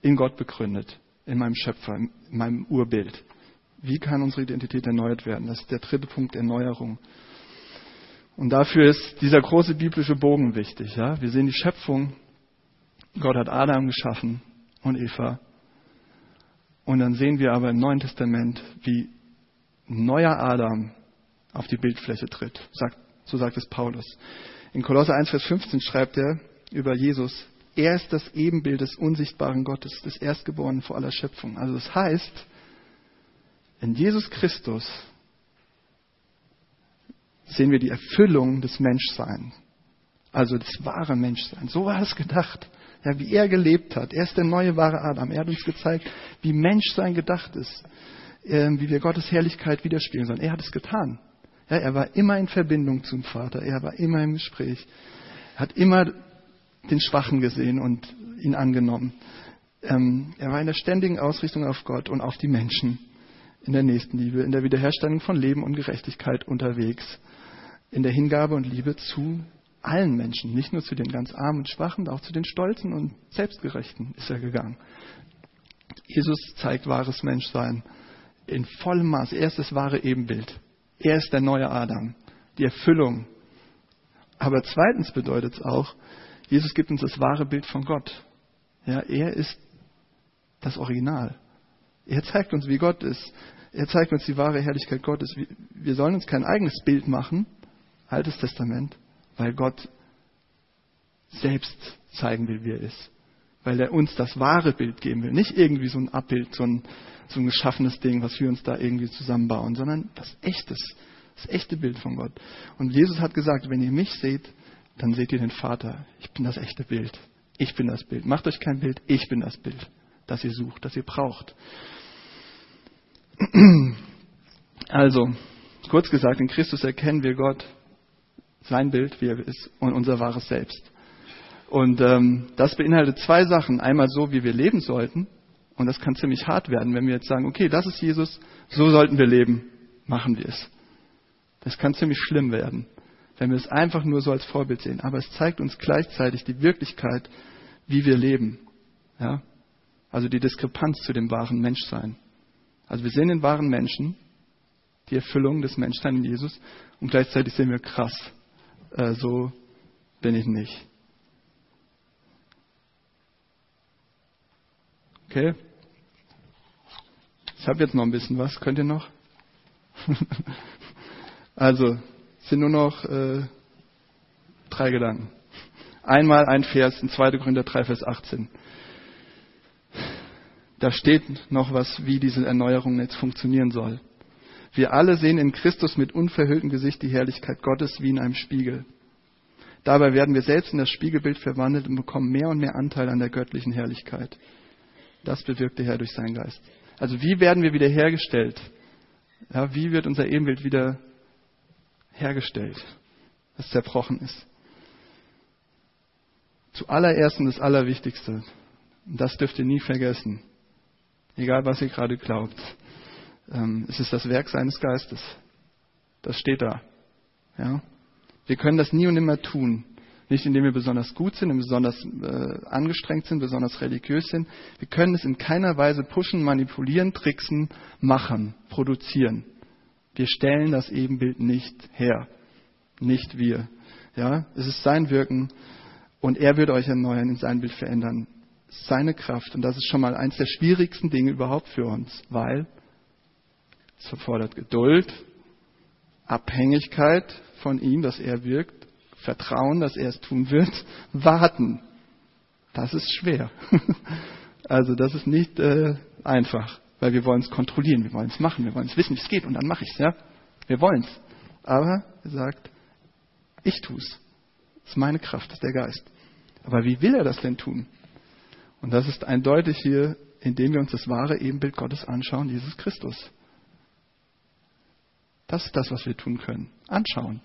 [SPEAKER 2] in Gott begründet, in meinem Schöpfer, in meinem Urbild? Wie kann unsere Identität erneuert werden? Das ist der dritte Punkt, Erneuerung. Und dafür ist dieser große biblische Bogen wichtig. Ja? Wir sehen die Schöpfung. Gott hat Adam geschaffen und Eva. Und dann sehen wir aber im Neuen Testament, wie neuer Adam auf die Bildfläche tritt. So sagt es Paulus. In Kolosser 1, Vers 15 schreibt er über Jesus, er ist das Ebenbild des unsichtbaren Gottes, des Erstgeborenen vor aller Schöpfung. Also das heißt, in Jesus Christus sehen wir die Erfüllung des Menschseins. Also das wahre Menschsein. So war es gedacht. Ja, wie er gelebt hat. Er ist der neue wahre Adam. Er hat uns gezeigt, wie Menschsein gedacht ist. Äh, wie wir Gottes Herrlichkeit widerspiegeln sollen. Er hat es getan. Ja, er war immer in Verbindung zum Vater, er war immer im Gespräch, er hat immer den Schwachen gesehen und ihn angenommen. Ähm, er war in der ständigen Ausrichtung auf Gott und auf die Menschen, in der Nächstenliebe, in der Wiederherstellung von Leben und Gerechtigkeit unterwegs, in der Hingabe und Liebe zu allen Menschen, nicht nur zu den ganz Armen und Schwachen, auch zu den Stolzen und Selbstgerechten ist er gegangen. Jesus zeigt wahres Menschsein in vollem Maß. Er ist das wahre Ebenbild. Er ist der neue Adam, die Erfüllung. Aber zweitens bedeutet es auch, Jesus gibt uns das wahre Bild von Gott. Ja, er ist das Original. Er zeigt uns, wie Gott ist. Er zeigt uns die wahre Herrlichkeit Gottes. Wir sollen uns kein eigenes Bild machen, Altes Testament, weil Gott selbst zeigen will, wie er ist. Weil er uns das wahre Bild geben will. Nicht irgendwie so ein Abbild, so ein, so ein geschaffenes Ding, was wir uns da irgendwie zusammenbauen, sondern das Echtes, das echte Bild von Gott. Und Jesus hat gesagt, wenn ihr mich seht, dann seht ihr den Vater. Ich bin das echte Bild. Ich bin das Bild. Macht euch kein Bild, ich bin das Bild, das ihr sucht, das ihr braucht. Also, kurz gesagt, in Christus erkennen wir Gott, sein Bild, wie er ist, und unser wahres Selbst. Und ähm, das beinhaltet zwei Sachen. Einmal so, wie wir leben sollten, und das kann ziemlich hart werden, wenn wir jetzt sagen, okay, das ist Jesus, so sollten wir leben, machen wir es. Das kann ziemlich schlimm werden, wenn wir es einfach nur so als Vorbild sehen. Aber es zeigt uns gleichzeitig die Wirklichkeit, wie wir leben. Ja? Also die Diskrepanz zu dem wahren Menschsein. Also wir sehen den wahren Menschen, die Erfüllung des Menschseins in Jesus und gleichzeitig sehen wir krass, äh, so bin ich nicht. Okay? Ich habe jetzt noch ein bisschen was. Könnt ihr noch? also, es sind nur noch äh, drei Gedanken. Einmal ein Vers in 2. Korinther 3, Vers 18. Da steht noch was, wie diese Erneuerung jetzt funktionieren soll. Wir alle sehen in Christus mit unverhülltem Gesicht die Herrlichkeit Gottes wie in einem Spiegel. Dabei werden wir selbst in das Spiegelbild verwandelt und bekommen mehr und mehr Anteil an der göttlichen Herrlichkeit. Das bewirkt der Herr durch seinen Geist. Also wie werden wir wiederhergestellt? Ja, wie wird unser Ebenbild wieder hergestellt, das zerbrochen ist? Zuallererst und das Allerwichtigste, und das dürft ihr nie vergessen, egal was ihr gerade glaubt, ähm, es ist das Werk seines Geistes. Das steht da. Ja? Wir können das nie und nimmer tun. Nicht indem wir besonders gut sind, besonders äh, angestrengt sind, besonders religiös sind. Wir können es in keiner Weise pushen, manipulieren, tricksen, machen, produzieren. Wir stellen das Ebenbild nicht her. Nicht wir. Ja, es ist sein Wirken und er wird euch erneuern, in sein Bild verändern. Seine Kraft. Und das ist schon mal eines der schwierigsten Dinge überhaupt für uns, weil es erfordert Geduld, Abhängigkeit von ihm, dass er wirkt, Vertrauen, dass er es tun wird, warten. Das ist schwer. Also das ist nicht äh, einfach, weil wir wollen es kontrollieren, wir wollen es machen, wir wollen es wissen, wie es geht und dann mache ich es. Ja? Wir wollen es. Aber er sagt, ich tue es. Das ist meine Kraft, das ist der Geist. Aber wie will er das denn tun? Und das ist eindeutig hier, indem wir uns das wahre Ebenbild Gottes anschauen, Jesus Christus. Das ist das, was wir tun können. Anschauen.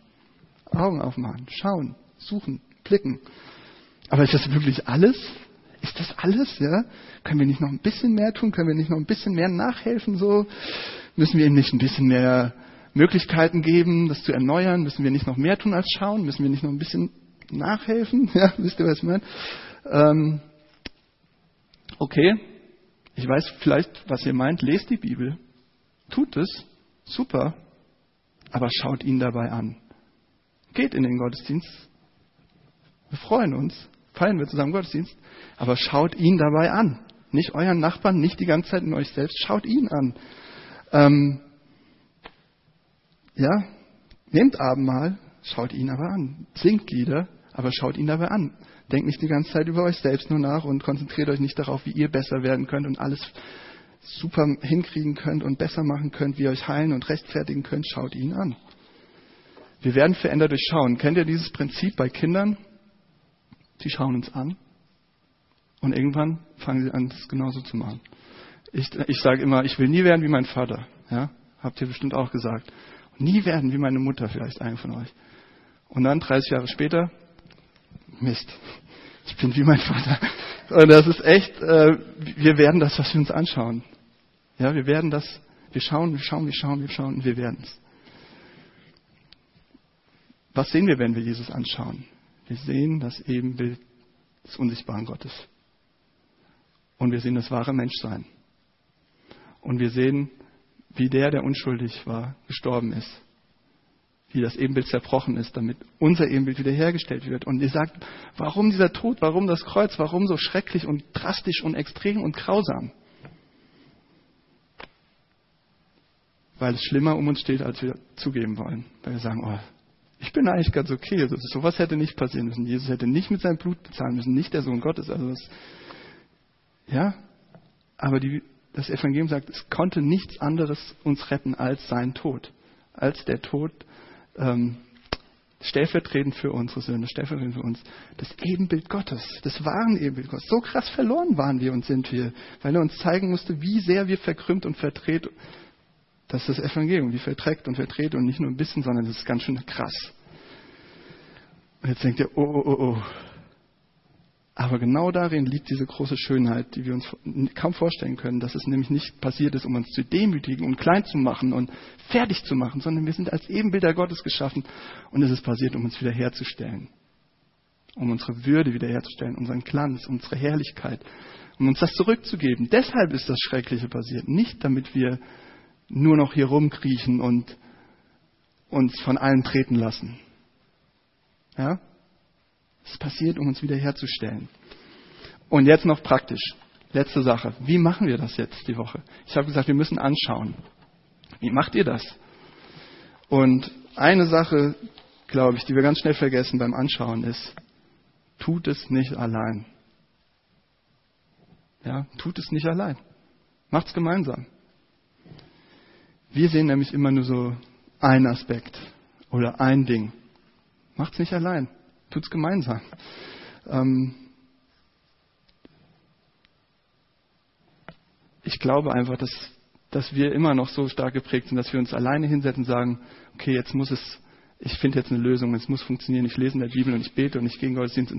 [SPEAKER 2] Augen aufmachen, schauen, suchen, blicken. Aber ist das wirklich alles? Ist das alles? Ja? Können wir nicht noch ein bisschen mehr tun? Können wir nicht noch ein bisschen mehr nachhelfen? So müssen wir ihm nicht ein bisschen mehr Möglichkeiten geben, das zu erneuern? Müssen wir nicht noch mehr tun als schauen? Müssen wir nicht noch ein bisschen nachhelfen? Ja, wisst ihr, was ich meine? Ähm, okay, ich weiß vielleicht, was ihr meint. Lest die Bibel, tut es, super, aber schaut ihn dabei an. Geht in den Gottesdienst. Wir freuen uns, feiern wir zusammen Gottesdienst, aber schaut ihn dabei an. Nicht euren Nachbarn, nicht die ganze Zeit in euch selbst, schaut ihn an. Ähm, ja, nehmt Abendmahl, schaut ihn aber an. Singt Lieder, aber schaut ihn dabei an. Denkt nicht die ganze Zeit über euch selbst nur nach und konzentriert euch nicht darauf, wie ihr besser werden könnt und alles super hinkriegen könnt und besser machen könnt, wie ihr euch heilen und rechtfertigen könnt. Schaut ihn an. Wir werden verändert durch Schauen. Kennt ihr dieses Prinzip bei Kindern? Sie schauen uns an und irgendwann fangen sie an, das genauso zu machen. Ich, ich sage immer, ich will nie werden wie mein Vater. Ja? Habt ihr bestimmt auch gesagt. nie werden wie meine Mutter, vielleicht einer von euch. Und dann 30 Jahre später, Mist, ich bin wie mein Vater. Und das ist echt, äh, wir werden das, was wir uns anschauen. Ja, wir werden das, wir schauen, wir schauen, wir schauen, wir schauen und wir werden es. Was sehen wir, wenn wir Jesus anschauen? Wir sehen das Ebenbild des unsichtbaren Gottes. Und wir sehen das wahre Menschsein. Und wir sehen, wie der, der unschuldig war, gestorben ist. Wie das Ebenbild zerbrochen ist, damit unser Ebenbild wiederhergestellt wird. Und ihr sagt, warum dieser Tod, warum das Kreuz, warum so schrecklich und drastisch und extrem und grausam? Weil es schlimmer um uns steht, als wir zugeben wollen. Weil wir sagen, oh, ich bin eigentlich ganz okay. Also sowas hätte nicht passieren müssen. Jesus hätte nicht mit seinem Blut bezahlen müssen, nicht der Sohn Gottes. Also das, ja, aber die, das Evangelium sagt, es konnte nichts anderes uns retten als sein Tod, als der Tod ähm, stellvertretend für unsere Söhne, stellvertretend für uns. Das Ebenbild Gottes, das wahren Ebenbild Gottes. So krass verloren waren wir und sind wir, weil er uns zeigen musste, wie sehr wir verkrümmt und verdreht das ist das Evangelium, wie verträgt und verdreht und nicht nur ein bisschen, sondern das ist ganz schön krass. Und jetzt denkt ihr, oh, oh, oh, oh. Aber genau darin liegt diese große Schönheit, die wir uns kaum vorstellen können, dass es nämlich nicht passiert ist, um uns zu demütigen und klein zu machen und fertig zu machen, sondern wir sind als Ebenbilder Gottes geschaffen und es ist passiert, um uns wiederherzustellen. Um unsere Würde wiederherzustellen, unseren Glanz, unsere Herrlichkeit, um uns das zurückzugeben. Deshalb ist das Schreckliche passiert. Nicht damit wir nur noch hier rumkriechen und uns von allen treten lassen. Ja? Es passiert, um uns wiederherzustellen. Und jetzt noch praktisch. Letzte Sache. Wie machen wir das jetzt die Woche? Ich habe gesagt, wir müssen anschauen. Wie macht ihr das? Und eine Sache, glaube ich, die wir ganz schnell vergessen beim Anschauen ist, tut es nicht allein. Ja, tut es nicht allein. Macht's gemeinsam. Wir sehen nämlich immer nur so einen Aspekt oder ein Ding. Macht's nicht allein, tut's gemeinsam. Ähm ich glaube einfach, dass, dass wir immer noch so stark geprägt sind, dass wir uns alleine hinsetzen und sagen, okay, jetzt muss es, ich finde jetzt eine Lösung, es muss funktionieren, ich lese in der Bibel und ich bete und ich gehe in Gottesdienst.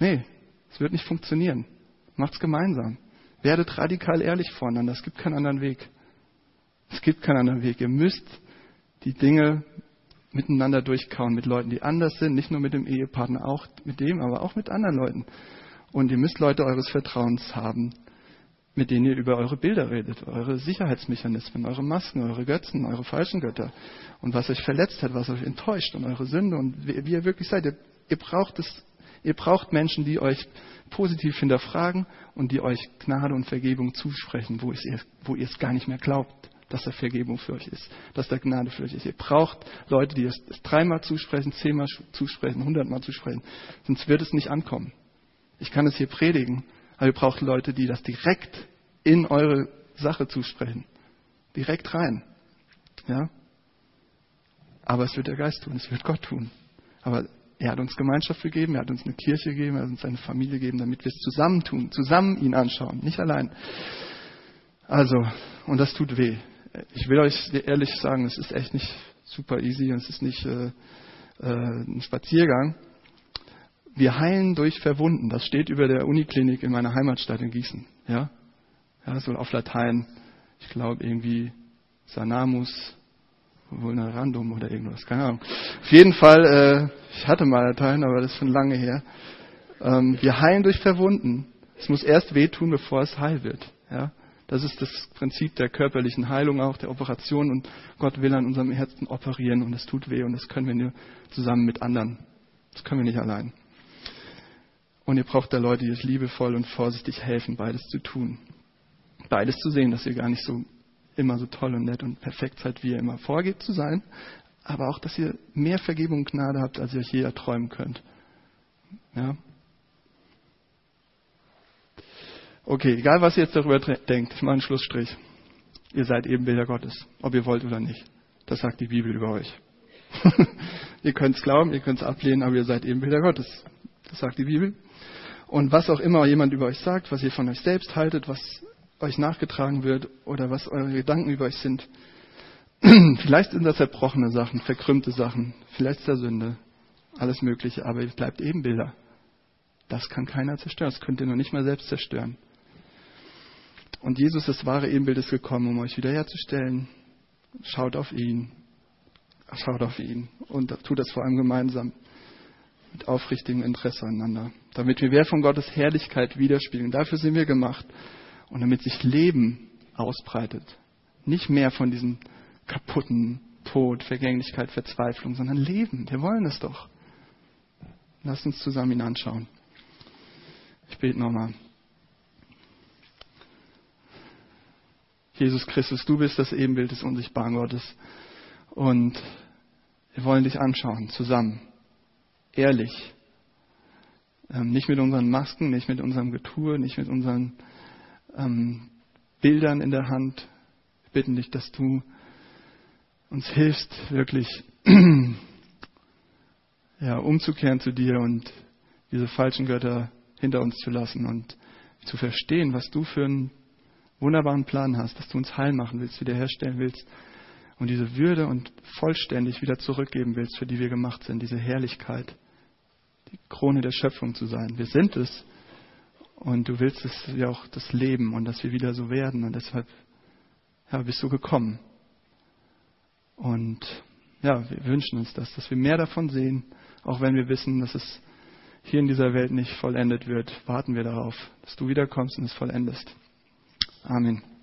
[SPEAKER 2] Nee, es wird nicht funktionieren. Macht's gemeinsam. Werdet radikal ehrlich voneinander. Es gibt keinen anderen Weg. Es gibt keinen anderen Weg. Ihr müsst die Dinge miteinander durchkauen mit Leuten, die anders sind, nicht nur mit dem Ehepartner, auch mit dem, aber auch mit anderen Leuten. Und ihr müsst Leute eures Vertrauens haben, mit denen ihr über eure Bilder redet, eure Sicherheitsmechanismen, eure Masken, eure Götzen, eure falschen Götter und was euch verletzt hat, was euch enttäuscht und eure Sünde und wie, wie ihr wirklich seid. Ihr, ihr braucht es, ihr braucht Menschen, die euch positiv hinterfragen und die euch Gnade und Vergebung zusprechen, wo, ihr, wo ihr es gar nicht mehr glaubt dass da Vergebung für euch ist, dass da Gnade für euch ist. Ihr braucht Leute, die es dreimal zusprechen, zehnmal zusprechen, hundertmal zusprechen. Sonst wird es nicht ankommen. Ich kann es hier predigen, aber ihr braucht Leute, die das direkt in eure Sache zusprechen. Direkt rein. Ja? Aber es wird der Geist tun, es wird Gott tun. Aber er hat uns Gemeinschaft gegeben, er hat uns eine Kirche gegeben, er hat uns eine Familie gegeben, damit wir es zusammen tun, zusammen ihn anschauen, nicht allein. Also, und das tut weh ich will euch ehrlich sagen, es ist echt nicht super easy und es ist nicht äh, äh, ein Spaziergang. Wir heilen durch Verwunden. Das steht über der Uniklinik in meiner Heimatstadt in Gießen. Ja, ja so auf Latein. Ich glaube irgendwie Sanamus vulnerandum oder irgendwas. Keine Ahnung. Auf jeden Fall, äh, ich hatte mal Latein, aber das ist schon lange her. Ähm, wir heilen durch Verwunden. Es muss erst wehtun, bevor es heil wird. Ja? Das ist das Prinzip der körperlichen Heilung auch, der Operation. Und Gott will an unserem Herzen operieren und es tut weh und das können wir nur zusammen mit anderen. Das können wir nicht allein. Und ihr braucht da Leute, die euch liebevoll und vorsichtig helfen, beides zu tun. Beides zu sehen, dass ihr gar nicht so immer so toll und nett und perfekt seid, wie ihr immer vorgebt zu sein, aber auch, dass ihr mehr Vergebung und Gnade habt, als ihr euch je erträumen könnt. Ja? Okay, egal was ihr jetzt darüber denkt, ich mache einen Schlussstrich. Ihr seid Ebenbilder Gottes, ob ihr wollt oder nicht. Das sagt die Bibel über euch. ihr könnt es glauben, ihr könnt es ablehnen, aber ihr seid Ebenbilder Gottes. Das sagt die Bibel. Und was auch immer jemand über euch sagt, was ihr von euch selbst haltet, was euch nachgetragen wird oder was eure Gedanken über euch sind, vielleicht sind das zerbrochene Sachen, verkrümmte Sachen, vielleicht ist das Sünde, alles Mögliche, aber ihr bleibt Ebenbilder. Das kann keiner zerstören, das könnt ihr noch nicht mal selbst zerstören. Und Jesus, das wahre Ebenbild, ist gekommen, um euch wiederherzustellen. Schaut auf ihn. Schaut auf ihn. Und tut das vor allem gemeinsam. Mit aufrichtigem Interesse aneinander. Damit wir wer von Gottes Herrlichkeit widerspiegeln. Dafür sind wir gemacht. Und damit sich Leben ausbreitet. Nicht mehr von diesem kaputten Tod, Vergänglichkeit, Verzweiflung, sondern Leben. Wir wollen es doch. Lasst uns zusammen ihn anschauen. Ich bete nochmal. Jesus Christus, du bist das Ebenbild des unsichtbaren Gottes. Und wir wollen dich anschauen, zusammen. Ehrlich. Ähm, nicht mit unseren Masken, nicht mit unserem Getue, nicht mit unseren ähm, Bildern in der Hand. Wir bitten dich, dass du uns hilfst, wirklich ja, umzukehren zu dir und diese falschen Götter hinter uns zu lassen und zu verstehen, was du für ein wunderbaren Plan hast, dass du uns heil machen willst, wiederherstellen willst und diese Würde und vollständig wieder zurückgeben willst, für die wir gemacht sind, diese Herrlichkeit, die Krone der Schöpfung zu sein. Wir sind es und du willst es ja auch das Leben und dass wir wieder so werden und deshalb ja, bist du gekommen. Und ja, wir wünschen uns das, dass wir mehr davon sehen, auch wenn wir wissen, dass es hier in dieser Welt nicht vollendet wird, warten wir darauf, dass du wiederkommst und es vollendest. Amen.